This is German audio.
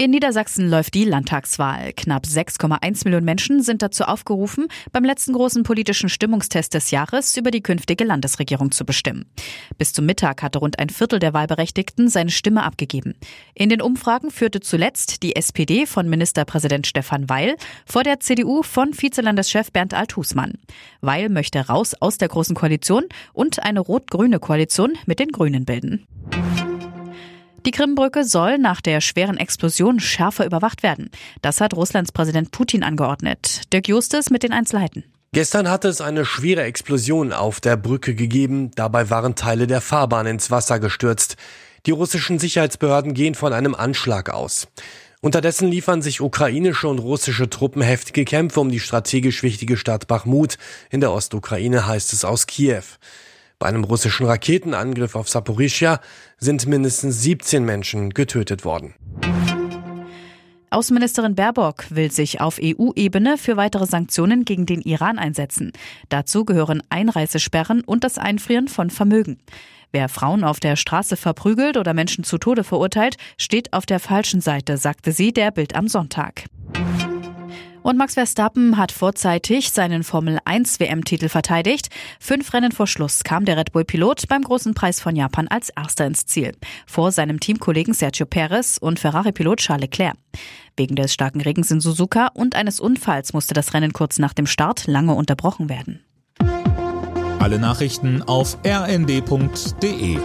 In Niedersachsen läuft die Landtagswahl. Knapp 6,1 Millionen Menschen sind dazu aufgerufen, beim letzten großen politischen Stimmungstest des Jahres über die künftige Landesregierung zu bestimmen. Bis zum Mittag hatte rund ein Viertel der Wahlberechtigten seine Stimme abgegeben. In den Umfragen führte zuletzt die SPD von Ministerpräsident Stefan Weil vor der CDU von Vizelandeschef Bernd Althusmann. Weil möchte raus aus der Großen Koalition und eine rot-grüne Koalition mit den Grünen bilden. Die Krimbrücke soll nach der schweren Explosion schärfer überwacht werden. Das hat Russlands Präsident Putin angeordnet. Dirk Justus mit den Einzelheiten. Gestern hatte es eine schwere Explosion auf der Brücke gegeben. Dabei waren Teile der Fahrbahn ins Wasser gestürzt. Die russischen Sicherheitsbehörden gehen von einem Anschlag aus. Unterdessen liefern sich ukrainische und russische Truppen heftige Kämpfe um die strategisch wichtige Stadt Bachmut. In der Ostukraine heißt es aus Kiew. Bei einem russischen Raketenangriff auf Saporischia sind mindestens 17 Menschen getötet worden. Außenministerin Baerbock will sich auf EU-Ebene für weitere Sanktionen gegen den Iran einsetzen. Dazu gehören Einreisesperren und das Einfrieren von Vermögen. Wer Frauen auf der Straße verprügelt oder Menschen zu Tode verurteilt, steht auf der falschen Seite, sagte sie der Bild am Sonntag. Und Max Verstappen hat vorzeitig seinen Formel 1 WM-Titel verteidigt. Fünf Rennen vor Schluss kam der Red Bull-Pilot beim großen Preis von Japan als erster ins Ziel. Vor seinem Teamkollegen Sergio Perez und Ferrari-Pilot Charles Leclerc. Wegen des starken Regens in Suzuka und eines Unfalls musste das Rennen kurz nach dem Start lange unterbrochen werden. Alle Nachrichten auf rnd.de